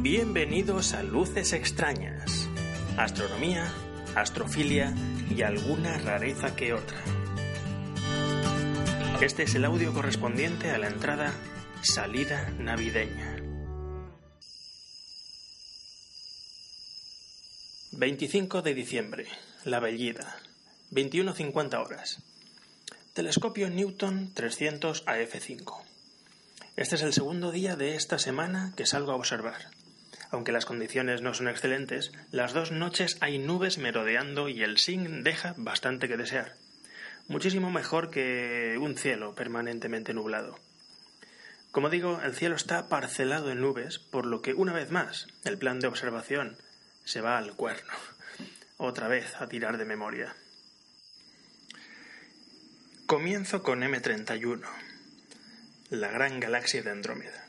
Bienvenidos a Luces Extrañas, astronomía, astrofilia y alguna rareza que otra. Este es el audio correspondiente a la entrada Salida Navideña. 25 de diciembre, La Bellida, 21.50 horas. Telescopio Newton 300 AF5. Este es el segundo día de esta semana que salgo a observar. Aunque las condiciones no son excelentes, las dos noches hay nubes merodeando y el SIN deja bastante que desear. Muchísimo mejor que un cielo permanentemente nublado. Como digo, el cielo está parcelado en nubes, por lo que una vez más el plan de observación se va al cuerno. Otra vez a tirar de memoria. Comienzo con M31, la gran galaxia de Andrómeda.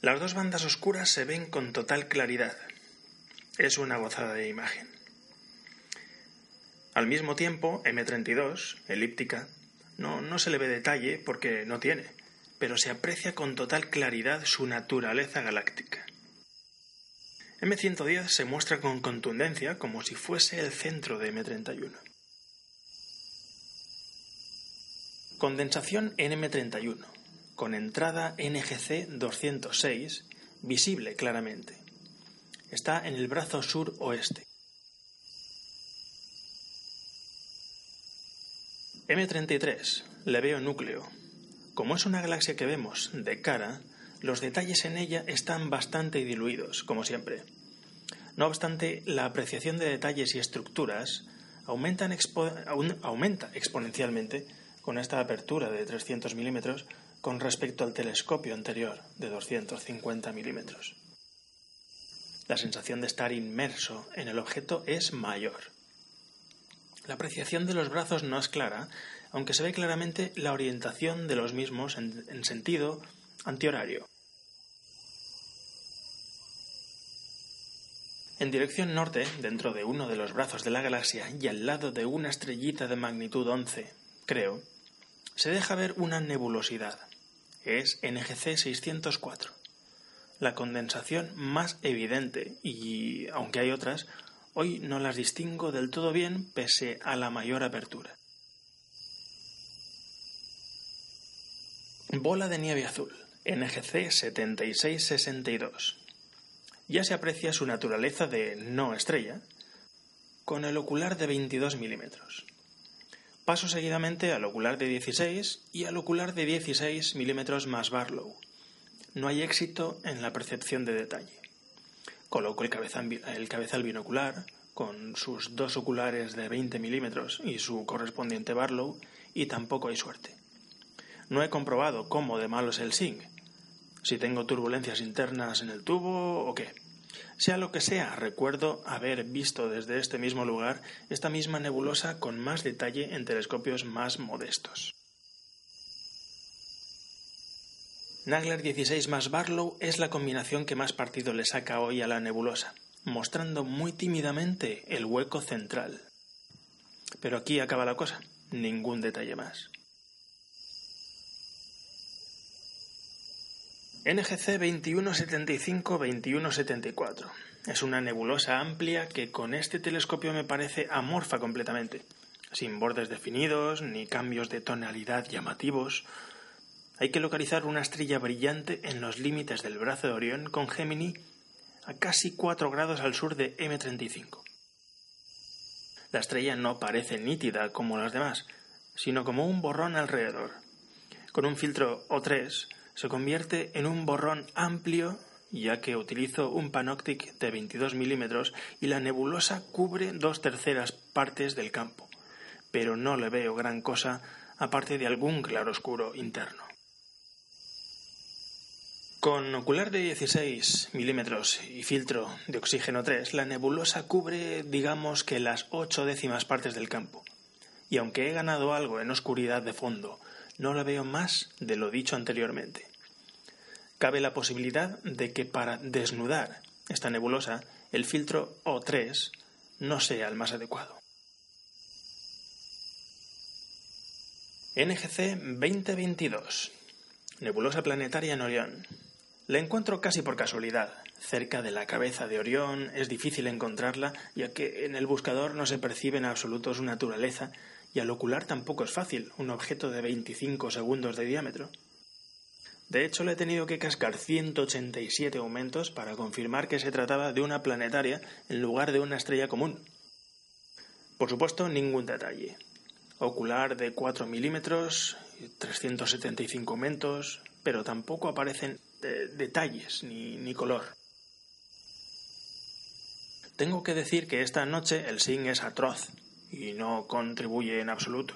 Las dos bandas oscuras se ven con total claridad. Es una gozada de imagen. Al mismo tiempo, M32, elíptica, no, no se le ve detalle porque no tiene, pero se aprecia con total claridad su naturaleza galáctica. M110 se muestra con contundencia como si fuese el centro de M31. Condensación en M31, con entrada NGC 206, visible claramente. Está en el brazo sur-oeste. M33, le veo núcleo. Como es una galaxia que vemos de cara, los detalles en ella están bastante diluidos, como siempre. No obstante, la apreciación de detalles y estructuras aumenta exponencialmente con esta apertura de 300 milímetros con respecto al telescopio anterior de 250 milímetros. La sensación de estar inmerso en el objeto es mayor. La apreciación de los brazos no es clara, aunque se ve claramente la orientación de los mismos en, en sentido antihorario. En dirección norte, dentro de uno de los brazos de la galaxia y al lado de una estrellita de magnitud 11, creo, se deja ver una nebulosidad. Es NGC 604. La condensación más evidente y, aunque hay otras, hoy no las distingo del todo bien pese a la mayor apertura. Bola de nieve azul, NGC 7662. Ya se aprecia su naturaleza de no estrella con el ocular de 22 milímetros. Paso seguidamente al ocular de 16 y al ocular de 16 milímetros más Barlow. No hay éxito en la percepción de detalle. Coloco el, cabezal binocular con sus dos oculares de 20 milímetros y su correspondiente Barlow y tampoco hay suerte. No he comprobado cómo de malo es el SING, si tengo turbulencias internas en el tubo o qué. Sea lo que sea, recuerdo haber visto desde este mismo lugar esta misma nebulosa con más detalle en telescopios más modestos. Nagler 16 más Barlow es la combinación que más partido le saca hoy a la nebulosa, mostrando muy tímidamente el hueco central. Pero aquí acaba la cosa, ningún detalle más. NGC 2175-2174. Es una nebulosa amplia que con este telescopio me parece amorfa completamente, sin bordes definidos ni cambios de tonalidad llamativos. Hay que localizar una estrella brillante en los límites del brazo de Orión con Gemini a casi 4 grados al sur de M35. La estrella no parece nítida como las demás, sino como un borrón alrededor. Con un filtro O3 se convierte en un borrón amplio ya que utilizo un panoptic de 22 milímetros y la nebulosa cubre dos terceras partes del campo, pero no le veo gran cosa aparte de algún claroscuro interno. Con ocular de 16 milímetros y filtro de oxígeno 3, la nebulosa cubre, digamos que las ocho décimas partes del campo. Y aunque he ganado algo en oscuridad de fondo no la veo más de lo dicho anteriormente. Cabe la posibilidad de que para desnudar esta nebulosa el filtro O3 no sea el más adecuado. NGC 2022. Nebulosa planetaria en Orión. La encuentro casi por casualidad. Cerca de la cabeza de Orión es difícil encontrarla, ya que en el buscador no se percibe en absoluto su naturaleza, y al ocular tampoco es fácil, un objeto de 25 segundos de diámetro. De hecho, le he tenido que cascar 187 aumentos para confirmar que se trataba de una planetaria en lugar de una estrella común. Por supuesto, ningún detalle ocular de 4 milímetros, 375 aumentos, pero tampoco aparecen eh, detalles ni, ni color. Tengo que decir que esta noche el SIN es atroz y no contribuye en absoluto.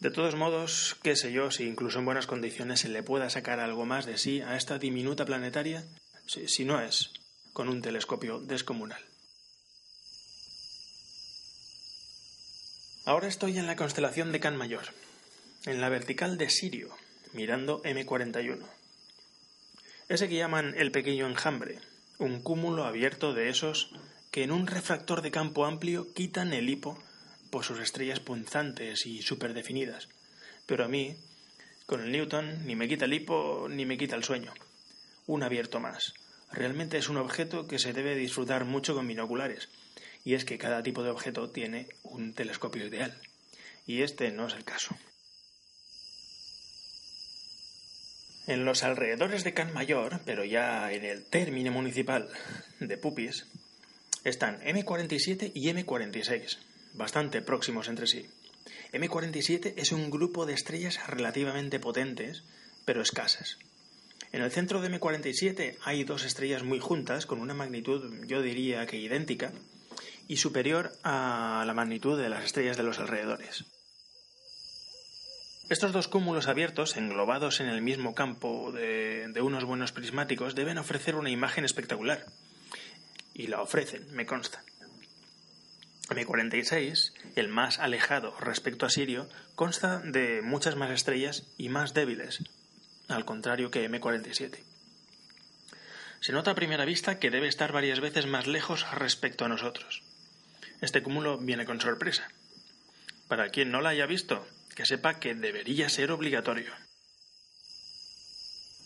De todos modos, qué sé yo si incluso en buenas condiciones se le pueda sacar algo más de sí a esta diminuta planetaria, si no es con un telescopio descomunal. Ahora estoy en la constelación de Can Mayor, en la vertical de Sirio, mirando M41. Ese que llaman el pequeño enjambre, un cúmulo abierto de esos que en un refractor de campo amplio quitan el hipo por sus estrellas punzantes y superdefinidas. Pero a mí, con el Newton, ni me quita el hipo ni me quita el sueño. Un abierto más. Realmente es un objeto que se debe disfrutar mucho con binoculares y es que cada tipo de objeto tiene un telescopio ideal, y este no es el caso. En los alrededores de Can Mayor, pero ya en el término municipal de Pupis, están M47 y M46, bastante próximos entre sí. M47 es un grupo de estrellas relativamente potentes, pero escasas. En el centro de M47 hay dos estrellas muy juntas, con una magnitud, yo diría que idéntica, y superior a la magnitud de las estrellas de los alrededores. Estos dos cúmulos abiertos, englobados en el mismo campo de, unos buenos prismáticos, deben ofrecer una imagen espectacular. Y la ofrecen, me consta. M46, el más alejado respecto a Sirio, consta de muchas más estrellas y más débiles, al contrario que M47. Se nota a primera vista que debe estar varias veces más lejos respecto a nosotros. Este cúmulo viene con sorpresa. Para quien no la haya visto, que sepa que debería ser obligatorio.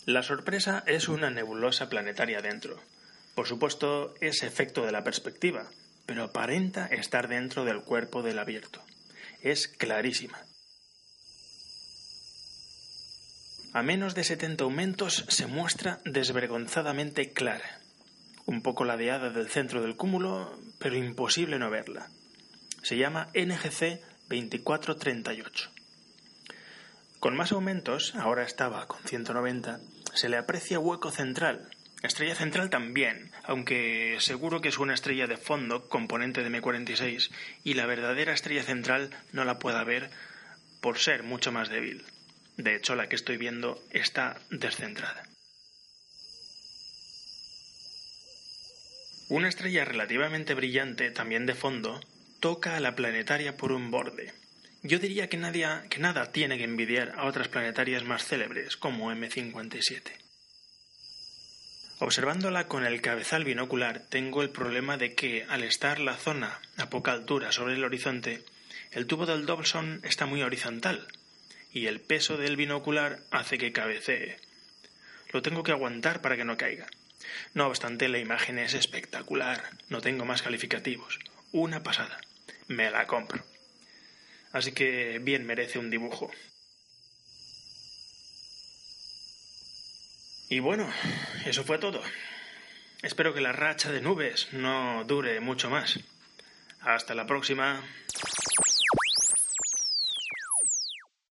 La sorpresa es una nebulosa planetaria dentro. Por supuesto, es efecto de la perspectiva, pero aparenta estar dentro del cuerpo del abierto. Es clarísima. A menos de 70 aumentos se muestra desvergonzadamente clara un poco ladeada del centro del cúmulo, pero imposible no verla. Se llama NGC 2438. Con más aumentos, ahora estaba con 190, se le aprecia hueco central. Estrella central también, aunque seguro que es una estrella de fondo, componente de M46, y la verdadera estrella central no la pueda ver por ser mucho más débil. De hecho, la que estoy viendo está descentrada. Una estrella relativamente brillante, también de fondo, toca a la planetaria por un borde. Yo diría que, que nada tiene que envidiar a otras planetarias más célebres, como M57. Observándola con el cabezal binocular, tengo el problema de que, al estar la zona a poca altura sobre el horizonte, el tubo del Dobson está muy horizontal, y el peso del binocular hace que cabecee. Lo tengo que aguantar para que no caiga. No obstante, la imagen es espectacular. No tengo más calificativos. Una pasada. Me la compro. Así que bien merece un dibujo. Y bueno, eso fue todo. Espero que la racha de nubes no dure mucho más. Hasta la próxima.